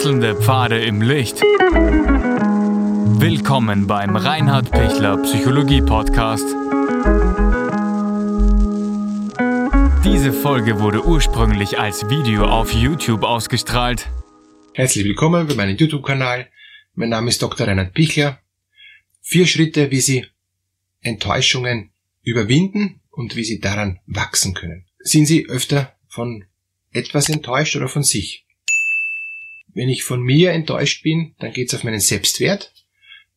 Wechselnde Pfade im Licht. Willkommen beim Reinhard Pichler Psychologie Podcast. Diese Folge wurde ursprünglich als Video auf YouTube ausgestrahlt. Herzlich willkommen bei meinem YouTube-Kanal. Mein Name ist Dr. Reinhard Pichler. Vier Schritte, wie Sie Enttäuschungen überwinden und wie Sie daran wachsen können. Sind Sie öfter von etwas enttäuscht oder von sich? Wenn ich von mir enttäuscht bin, dann geht es auf meinen Selbstwert.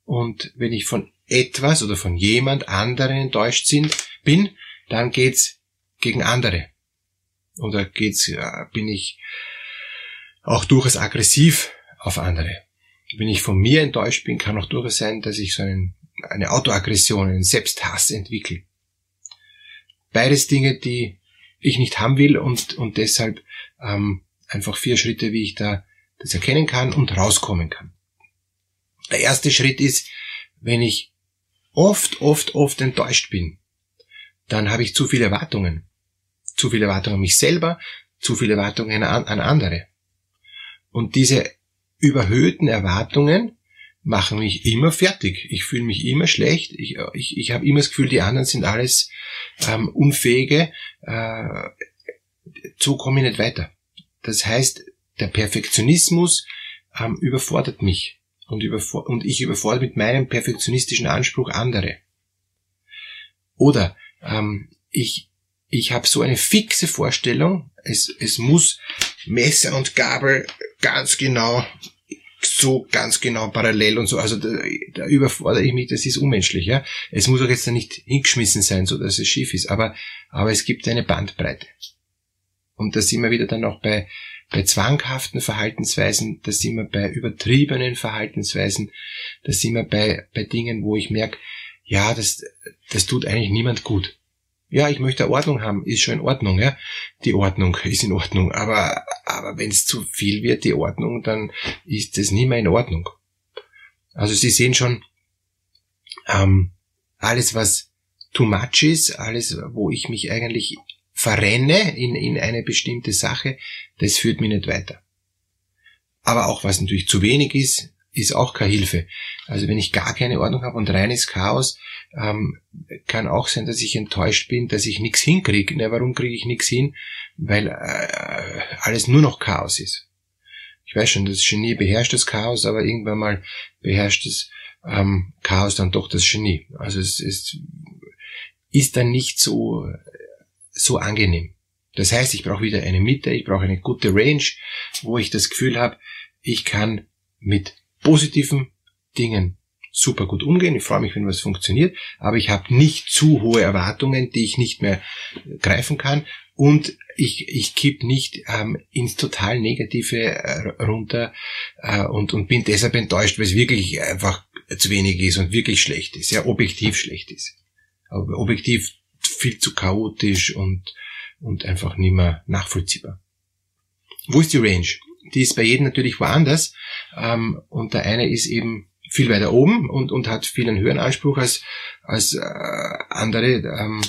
Und wenn ich von etwas oder von jemand anderen enttäuscht sind, bin, dann geht's gegen andere. Oder geht's, äh, bin ich auch durchaus aggressiv auf andere. Wenn ich von mir enttäuscht bin, kann auch durchaus sein, dass ich so einen, eine Autoaggression, einen Selbsthass entwickle. Beides Dinge, die ich nicht haben will und, und deshalb ähm, einfach vier Schritte, wie ich da das erkennen kann und rauskommen kann. Der erste Schritt ist, wenn ich oft, oft, oft enttäuscht bin, dann habe ich zu viele Erwartungen. Zu viele Erwartungen an mich selber, zu viele Erwartungen an, an andere. Und diese überhöhten Erwartungen machen mich immer fertig. Ich fühle mich immer schlecht. Ich, ich, ich habe immer das Gefühl, die anderen sind alles ähm, Unfähige. Äh, so komme ich nicht weiter. Das heißt, der Perfektionismus ähm, überfordert mich und, überfor und ich überfordere mit meinem perfektionistischen Anspruch andere. Oder ähm, ich, ich habe so eine fixe Vorstellung, es, es muss Messer und Gabel ganz genau so ganz genau parallel und so, also da, da überfordere ich mich, das ist unmenschlich, ja. Es muss auch jetzt nicht hingeschmissen sein, so dass es schief ist, aber, aber es gibt eine Bandbreite. Und da sind wir wieder dann auch bei, bei zwanghaften Verhaltensweisen, da sind wir bei übertriebenen Verhaltensweisen, da sind wir bei, bei Dingen, wo ich merke, ja, das, das tut eigentlich niemand gut. Ja, ich möchte Ordnung haben, ist schon in Ordnung, ja. Die Ordnung ist in Ordnung, aber, aber wenn es zu viel wird, die Ordnung, dann ist das nicht mehr in Ordnung. Also Sie sehen schon, ähm, alles was too much ist, alles, wo ich mich eigentlich verrenne in, in eine bestimmte Sache, das führt mich nicht weiter. Aber auch was natürlich zu wenig ist, ist auch keine Hilfe. Also wenn ich gar keine Ordnung habe und reines Chaos, ähm, kann auch sein, dass ich enttäuscht bin, dass ich nichts hinkriege. Na, warum kriege ich nichts hin? Weil äh, alles nur noch Chaos ist. Ich weiß schon, das Genie beherrscht das Chaos, aber irgendwann mal beherrscht das ähm, Chaos dann doch das Genie. Also es, es ist dann nicht so so angenehm. Das heißt, ich brauche wieder eine Mitte, ich brauche eine gute Range, wo ich das Gefühl habe, ich kann mit positiven Dingen super gut umgehen. Ich freue mich, wenn was funktioniert, aber ich habe nicht zu hohe Erwartungen, die ich nicht mehr greifen kann und ich, ich kipp nicht ähm, ins total Negative äh, runter äh, und, und bin deshalb enttäuscht, weil es wirklich einfach zu wenig ist und wirklich schlecht ist, ja, objektiv schlecht ist. Aber objektiv viel zu chaotisch und, und einfach nicht mehr nachvollziehbar. Wo ist die Range? Die ist bei jedem natürlich woanders. Ähm, und der eine ist eben viel weiter oben und, und hat viel einen höheren Anspruch als, als äh, andere. Ähm,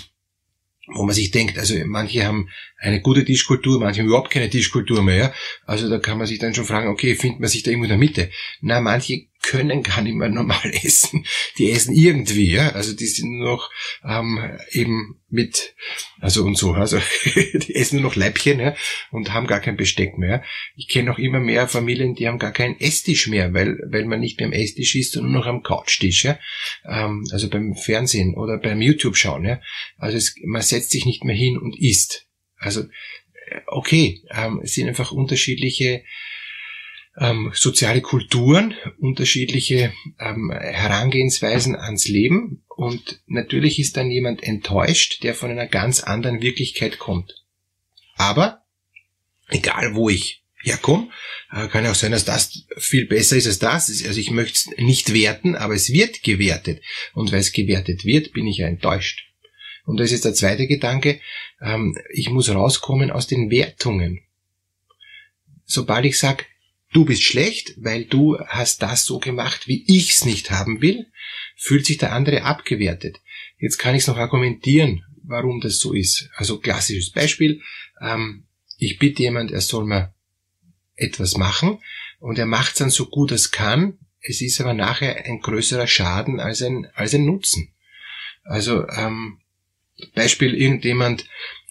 wo man sich denkt, also manche haben eine gute Tischkultur, manche haben überhaupt keine Tischkultur mehr. Ja? Also da kann man sich dann schon fragen, okay, findet man sich da irgendwo in der Mitte? Na, manche können gar nicht mehr normal essen. Die essen irgendwie, ja. Also die sind nur noch ähm, eben mit, also und so, also die essen nur noch Leibchen ja, und haben gar kein Besteck mehr. Ich kenne auch immer mehr Familien, die haben gar keinen Esstisch mehr, weil, weil man nicht mehr am Esstisch ist, sondern nur noch am Couchtisch, ja. Ähm, also beim Fernsehen oder beim YouTube schauen, ja. Also es, man setzt sich nicht mehr hin und isst. Also äh, okay, ähm, es sind einfach unterschiedliche ähm, soziale Kulturen, unterschiedliche ähm, Herangehensweisen ans Leben und natürlich ist dann jemand enttäuscht, der von einer ganz anderen Wirklichkeit kommt. Aber egal wo ich herkomme, äh, kann auch sein, dass das viel besser ist als das. Also ich möchte es nicht werten, aber es wird gewertet. Und weil es gewertet wird, bin ich ja enttäuscht. Und das ist der zweite Gedanke. Ähm, ich muss rauskommen aus den Wertungen. Sobald ich sage, du bist schlecht, weil du hast das so gemacht, wie ich's nicht haben will, fühlt sich der andere abgewertet. Jetzt kann ich es noch argumentieren, warum das so ist. Also klassisches Beispiel, ähm, ich bitte jemand, er soll mir etwas machen und er macht es dann so gut es kann. Es ist aber nachher ein größerer Schaden als ein, als ein Nutzen. Also ähm, Beispiel, irgendjemand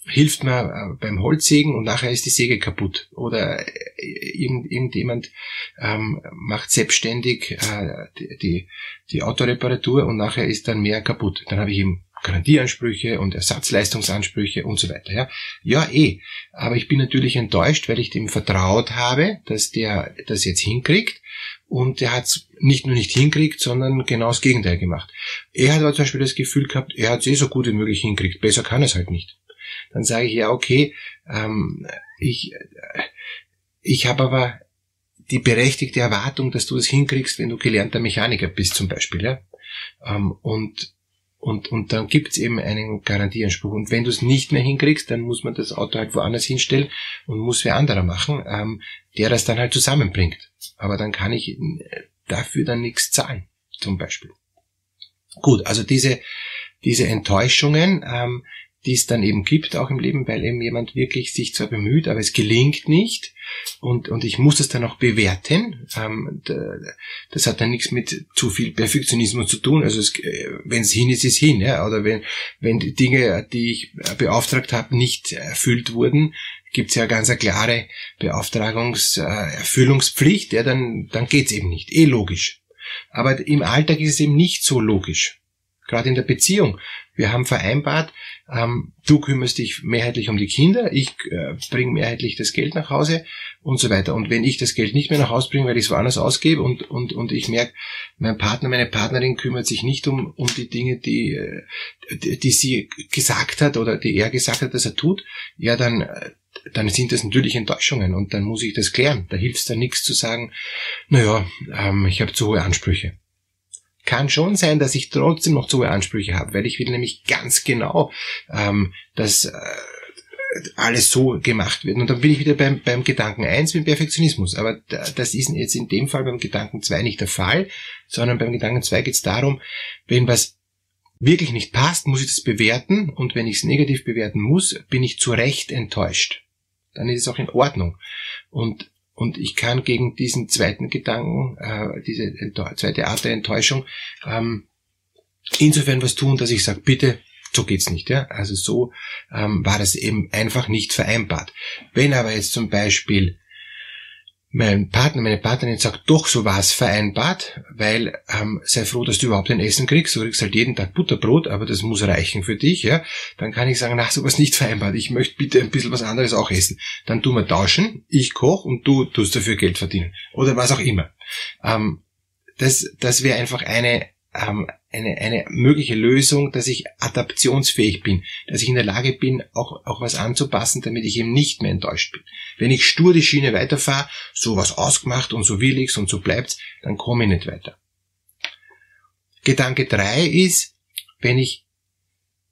hilft mir äh, beim Holzsägen und nachher ist die Säge kaputt. Oder äh, irgend, irgendjemand ähm, macht selbstständig äh, die, die, Autoreparatur und nachher ist dann mehr kaputt. Dann habe ich eben Garantieansprüche und Ersatzleistungsansprüche und so weiter. Ja, ja eh. Aber ich bin natürlich enttäuscht, weil ich dem vertraut habe, dass der das jetzt hinkriegt. Und der hat es nicht nur nicht hinkriegt, sondern genau das Gegenteil gemacht. Er hat aber zum Beispiel das Gefühl gehabt, er hat es eh so gut wie möglich hinkriegt. Besser kann es halt nicht. Dann sage ich, ja, okay, ähm, ich, äh, ich habe aber die berechtigte Erwartung, dass du das hinkriegst, wenn du gelernter Mechaniker bist zum Beispiel. Ja? Ähm, und und, und dann gibt's eben einen Garantieanspruch. Und wenn du es nicht mehr hinkriegst, dann muss man das Auto halt woanders hinstellen und muss wer anderer machen, ähm, der das dann halt zusammenbringt. Aber dann kann ich äh, dafür dann nichts zahlen, zum Beispiel. Gut, also diese, diese Enttäuschungen, ähm, die es dann eben gibt, auch im Leben, weil eben jemand wirklich sich zwar bemüht, aber es gelingt nicht und, und ich muss das dann auch bewerten. Ähm, das hat dann nichts mit zu viel Perfektionismus zu tun. Also wenn es hin ist, ist hin. Ja? Oder wenn, wenn die Dinge, die ich beauftragt habe, nicht erfüllt wurden, gibt es ja ganz eine klare Beauftragungserfüllungspflicht, ja, dann, dann geht's eben nicht. Eh logisch. Aber im Alltag ist es eben nicht so logisch. Gerade in der Beziehung. Wir haben vereinbart, ähm, du kümmerst dich mehrheitlich um die Kinder, ich äh, bringe mehrheitlich das Geld nach Hause und so weiter. Und wenn ich das Geld nicht mehr nach Hause bringe, weil ich es woanders ausgebe und, und, und ich merke, mein Partner, meine Partnerin kümmert sich nicht um, um die Dinge, die, äh, die, die sie gesagt hat oder die er gesagt hat, dass er tut, ja, dann, äh, dann sind das natürlich Enttäuschungen und dann muss ich das klären. Da hilft es dann nichts zu sagen, naja, ähm, ich habe zu hohe Ansprüche. Kann schon sein, dass ich trotzdem noch zu hohe Ansprüche habe, weil ich will nämlich ganz genau, ähm, dass äh, alles so gemacht wird. Und dann bin ich wieder beim, beim Gedanken eins mit Perfektionismus. Aber das ist jetzt in dem Fall beim Gedanken zwei nicht der Fall, sondern beim Gedanken zwei geht es darum, wenn was wirklich nicht passt, muss ich das bewerten und wenn ich es negativ bewerten muss, bin ich zu Recht enttäuscht. Dann ist es auch in Ordnung. Und und ich kann gegen diesen zweiten Gedanken, äh, diese zweite Art der Enttäuschung, ähm, insofern was tun, dass ich sage, bitte, so geht's nicht. Ja? Also so ähm, war das eben einfach nicht vereinbart. Wenn aber jetzt zum Beispiel mein Partner, meine Partnerin sagt, doch, so war vereinbart, weil ähm, sei froh, dass du überhaupt ein Essen kriegst. Du kriegst halt jeden Tag Butterbrot, aber das muss reichen für dich. ja. Dann kann ich sagen, na, sowas nicht vereinbart. Ich möchte bitte ein bisschen was anderes auch essen. Dann tun wir tauschen, ich koch und du tust dafür Geld verdienen. Oder was auch immer. Ähm, das das wäre einfach eine ähm, eine, eine mögliche Lösung, dass ich adaptionsfähig bin, dass ich in der Lage bin, auch, auch was anzupassen, damit ich eben nicht mehr enttäuscht bin. Wenn ich stur die Schiene weiterfahre, so was ausgemacht und so will ich's und so bleibt's, dann komme ich nicht weiter. Gedanke drei ist, wenn ich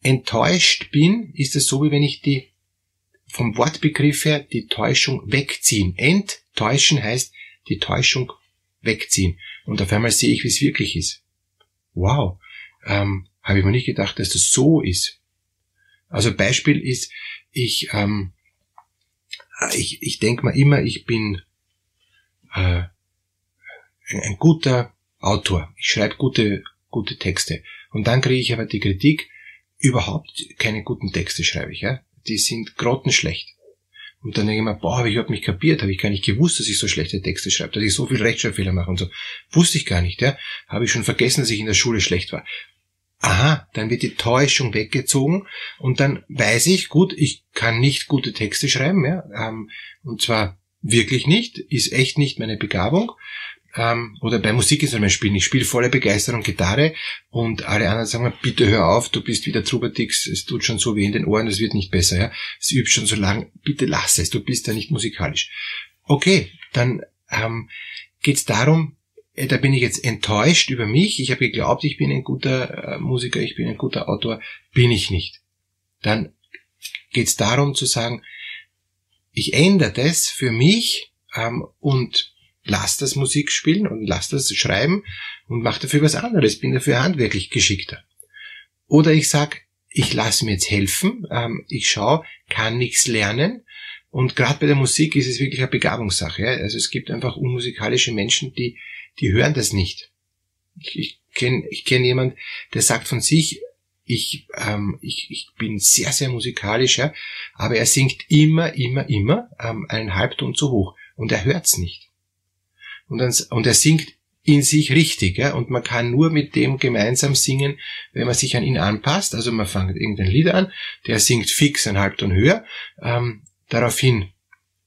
enttäuscht bin, ist es so, wie wenn ich die vom Wortbegriff her die Täuschung wegziehen. Enttäuschen heißt die Täuschung wegziehen. Und auf einmal sehe ich, wie es wirklich ist wow, ähm, habe ich mir nicht gedacht, dass das so ist. Also Beispiel ist, ich, ähm, ich, ich denke mal immer, ich bin äh, ein guter Autor. Ich schreibe gute, gute Texte. Und dann kriege ich aber die Kritik, überhaupt keine guten Texte schreibe ich. Ja? Die sind grottenschlecht. Und dann denke ich mir, boah, habe ich überhaupt nicht kapiert, habe ich gar nicht gewusst, dass ich so schlechte Texte schreibe, dass ich so viel Rechtschreibfehler mache und so. Wusste ich gar nicht, ja. Habe ich schon vergessen, dass ich in der Schule schlecht war. Aha, dann wird die Täuschung weggezogen und dann weiß ich, gut, ich kann nicht gute Texte schreiben, ja. Ähm, und zwar wirklich nicht, ist echt nicht meine Begabung ähm, oder bei Musikinstrumenten spielen. Ich spiele voller Begeisterung Gitarre und alle anderen sagen mir, bitte hör auf, du bist wieder Trubadix, es tut schon so weh in den Ohren, es wird nicht besser, ja. Es übt schon so lang, bitte lass es, du bist ja nicht musikalisch. Okay, dann ähm, geht es darum, äh, da bin ich jetzt enttäuscht über mich, ich habe geglaubt, ich bin ein guter äh, Musiker, ich bin ein guter Autor, bin ich nicht. Dann geht es darum zu sagen, ich ändere das für mich ähm, und lass das Musik spielen und lass das schreiben und mach dafür was anderes, bin dafür handwerklich geschickter. Oder ich sag, ich lasse mir jetzt helfen, ähm, ich schaue, kann nichts lernen Und gerade bei der Musik ist es wirklich eine Begabungssache. Ja? Also es gibt einfach unmusikalische Menschen, die, die hören das nicht. Ich, ich kenne ich kenn jemand, der sagt von sich, ich, ähm, ich, ich bin sehr, sehr musikalisch, ja, aber er singt immer, immer, immer ähm, einen Halbton zu hoch und er hört's nicht. Und, dann, und er singt in sich richtig, ja, und man kann nur mit dem gemeinsam singen, wenn man sich an ihn anpasst. Also man fängt irgendein Lied an, der singt fix einen Halbton höher, ähm, daraufhin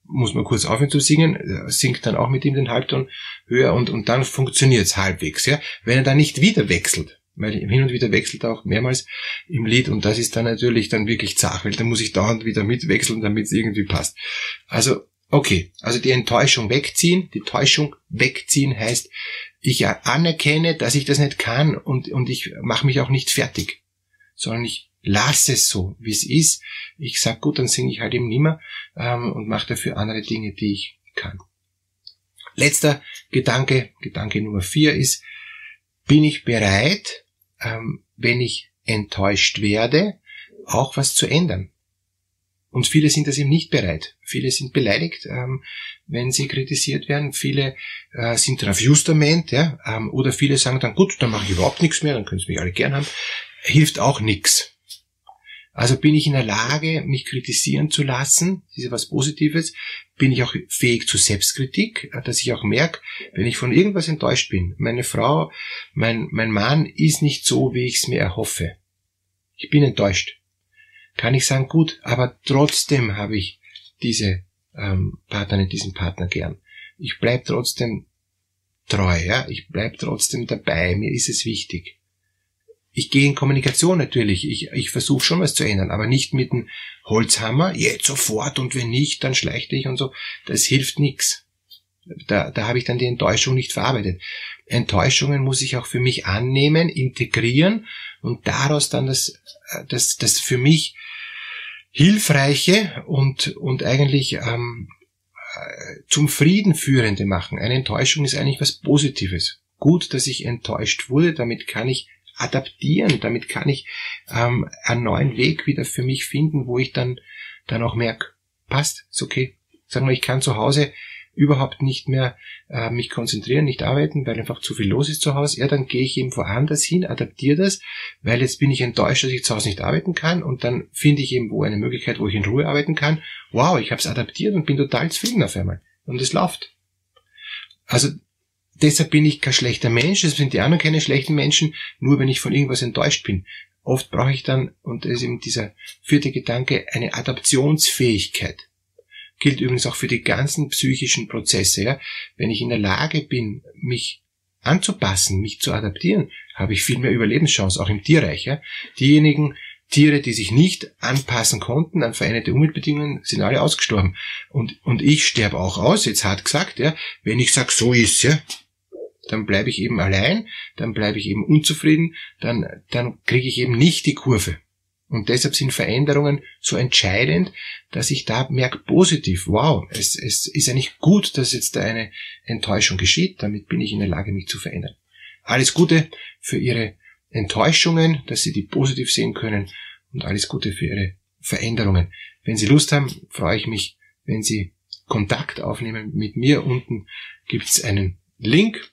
muss man kurz aufhören zu singen, singt dann auch mit ihm den Halbton höher und, und dann funktioniert's halbwegs, ja. Wenn er dann nicht wieder wechselt, weil hin und wieder wechselt er auch mehrmals im Lied und das ist dann natürlich dann wirklich zach, weil dann muss ich dauernd wieder mitwechseln, damit es irgendwie passt. Also, okay, also die Enttäuschung wegziehen, die Täuschung wegziehen heißt, ich anerkenne, dass ich das nicht kann und, und ich mache mich auch nicht fertig, sondern ich lasse es so, wie es ist. Ich sag gut, dann singe ich halt eben nimmer ähm, und mache dafür andere Dinge, die ich kann. Letzter Gedanke, Gedanke Nummer vier ist, bin ich bereit, ähm, wenn ich enttäuscht werde, auch was zu ändern? Und viele sind das eben nicht bereit. Viele sind beleidigt, ähm, wenn sie kritisiert werden. Viele äh, sind Justament, ja, ähm, oder viele sagen dann, gut, dann mache ich überhaupt nichts mehr, dann können sie mich alle gern haben. Hilft auch nichts. Also bin ich in der Lage, mich kritisieren zu lassen, das ist ja was Positives, bin ich auch fähig zu Selbstkritik, dass ich auch merke, wenn ich von irgendwas enttäuscht bin, meine Frau, mein, mein Mann ist nicht so, wie ich es mir erhoffe. Ich bin enttäuscht. Kann ich sagen, gut, aber trotzdem habe ich diese ähm, Partnerin, diesen Partner gern. Ich bleib trotzdem treu, ja, ich bleib trotzdem dabei, mir ist es wichtig ich gehe in Kommunikation natürlich. Ich, ich versuche schon was zu ändern, aber nicht mit dem Holzhammer, jetzt sofort und wenn nicht, dann schleichte ich und so. Das hilft nichts. Da, da habe ich dann die Enttäuschung nicht verarbeitet. Enttäuschungen muss ich auch für mich annehmen, integrieren und daraus dann das, das, das für mich hilfreiche und, und eigentlich ähm, zum Frieden führende machen. Eine Enttäuschung ist eigentlich was Positives. Gut, dass ich enttäuscht wurde, damit kann ich adaptieren. Damit kann ich ähm, einen neuen Weg wieder für mich finden, wo ich dann, dann auch merke, passt, ist okay. Sagen wir, ich kann zu Hause überhaupt nicht mehr äh, mich konzentrieren, nicht arbeiten, weil einfach zu viel los ist zu Hause. Ja, dann gehe ich eben woanders hin, adaptiere das, weil jetzt bin ich enttäuscht, dass ich zu Hause nicht arbeiten kann und dann finde ich eben wo eine Möglichkeit, wo ich in Ruhe arbeiten kann. Wow, ich habe es adaptiert und bin total zufrieden auf einmal. Und es läuft. Also deshalb bin ich kein schlechter Mensch, deshalb sind die anderen keine schlechten Menschen, nur wenn ich von irgendwas enttäuscht bin. Oft brauche ich dann, und das ist eben dieser vierte Gedanke, eine Adaptionsfähigkeit. Gilt übrigens auch für die ganzen psychischen Prozesse. Ja? Wenn ich in der Lage bin, mich anzupassen, mich zu adaptieren, habe ich viel mehr Überlebenschance, auch im Tierreich. Ja? Diejenigen Tiere, die sich nicht anpassen konnten an veränderte Umweltbedingungen, sind alle ausgestorben. Und, und ich sterbe auch aus, jetzt hart gesagt, ja, wenn ich sage, so ist ja, dann bleibe ich eben allein, dann bleibe ich eben unzufrieden, dann, dann kriege ich eben nicht die Kurve. Und deshalb sind Veränderungen so entscheidend, dass ich da merke, positiv, wow, es, es ist eigentlich gut, dass jetzt da eine Enttäuschung geschieht, damit bin ich in der Lage, mich zu verändern. Alles Gute für Ihre Enttäuschungen, dass Sie die positiv sehen können und alles Gute für Ihre Veränderungen. Wenn Sie Lust haben, freue ich mich, wenn Sie Kontakt aufnehmen mit mir. Unten gibt es einen Link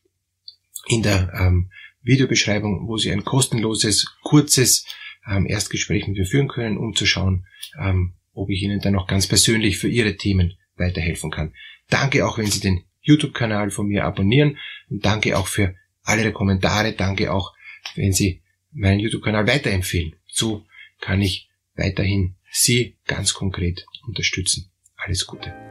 in der ähm, Videobeschreibung, wo Sie ein kostenloses, kurzes ähm, Erstgespräch mit mir führen können, um zu schauen, ähm, ob ich Ihnen dann noch ganz persönlich für Ihre Themen weiterhelfen kann. Danke auch, wenn Sie den YouTube-Kanal von mir abonnieren und danke auch für alle Ihre Kommentare. Danke auch, wenn Sie meinen YouTube-Kanal weiterempfehlen. So kann ich weiterhin Sie ganz konkret unterstützen. Alles Gute.